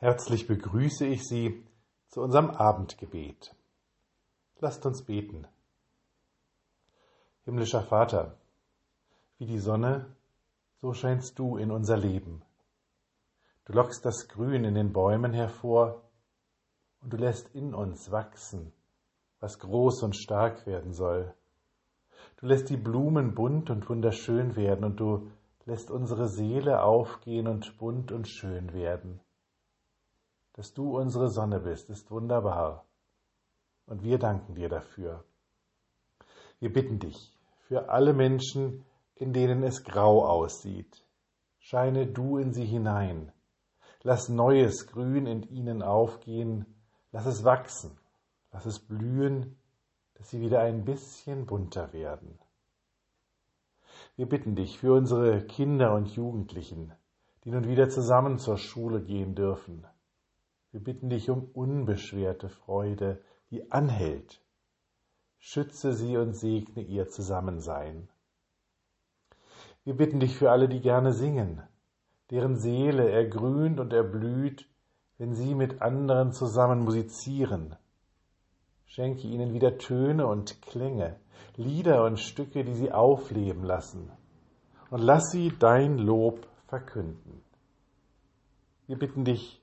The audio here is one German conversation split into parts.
Herzlich begrüße ich Sie zu unserem Abendgebet. Lasst uns beten. Himmlischer Vater, wie die Sonne, so scheinst du in unser Leben. Du lockst das Grün in den Bäumen hervor und du lässt in uns wachsen, was groß und stark werden soll. Du lässt die Blumen bunt und wunderschön werden und du lässt unsere Seele aufgehen und bunt und schön werden. Dass du unsere Sonne bist, ist wunderbar. Und wir danken dir dafür. Wir bitten dich für alle Menschen, in denen es grau aussieht. Scheine du in sie hinein. Lass neues Grün in ihnen aufgehen. Lass es wachsen. Lass es blühen, dass sie wieder ein bisschen bunter werden. Wir bitten dich für unsere Kinder und Jugendlichen, die nun wieder zusammen zur Schule gehen dürfen. Wir bitten dich um unbeschwerte Freude, die anhält. Schütze sie und segne ihr Zusammensein. Wir bitten dich für alle, die gerne singen, deren Seele ergrünt und erblüht, wenn sie mit anderen zusammen musizieren. Schenke ihnen wieder Töne und Klänge, Lieder und Stücke, die sie aufleben lassen, und lass sie dein Lob verkünden. Wir bitten dich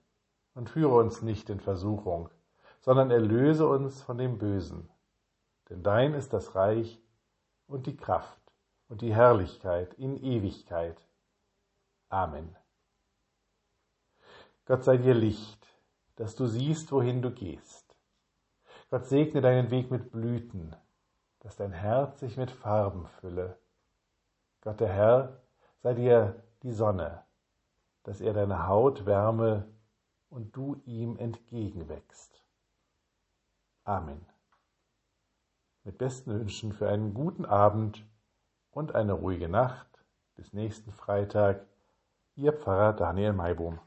Und führe uns nicht in Versuchung, sondern erlöse uns von dem Bösen. Denn dein ist das Reich und die Kraft und die Herrlichkeit in Ewigkeit. Amen. Gott sei dir Licht, dass du siehst, wohin du gehst. Gott segne deinen Weg mit Blüten, dass dein Herz sich mit Farben fülle. Gott der Herr sei dir die Sonne, dass er deine Haut wärme und du ihm entgegenwächst. Amen. Mit besten Wünschen für einen guten Abend und eine ruhige Nacht. Bis nächsten Freitag. Ihr Pfarrer Daniel Maibohm.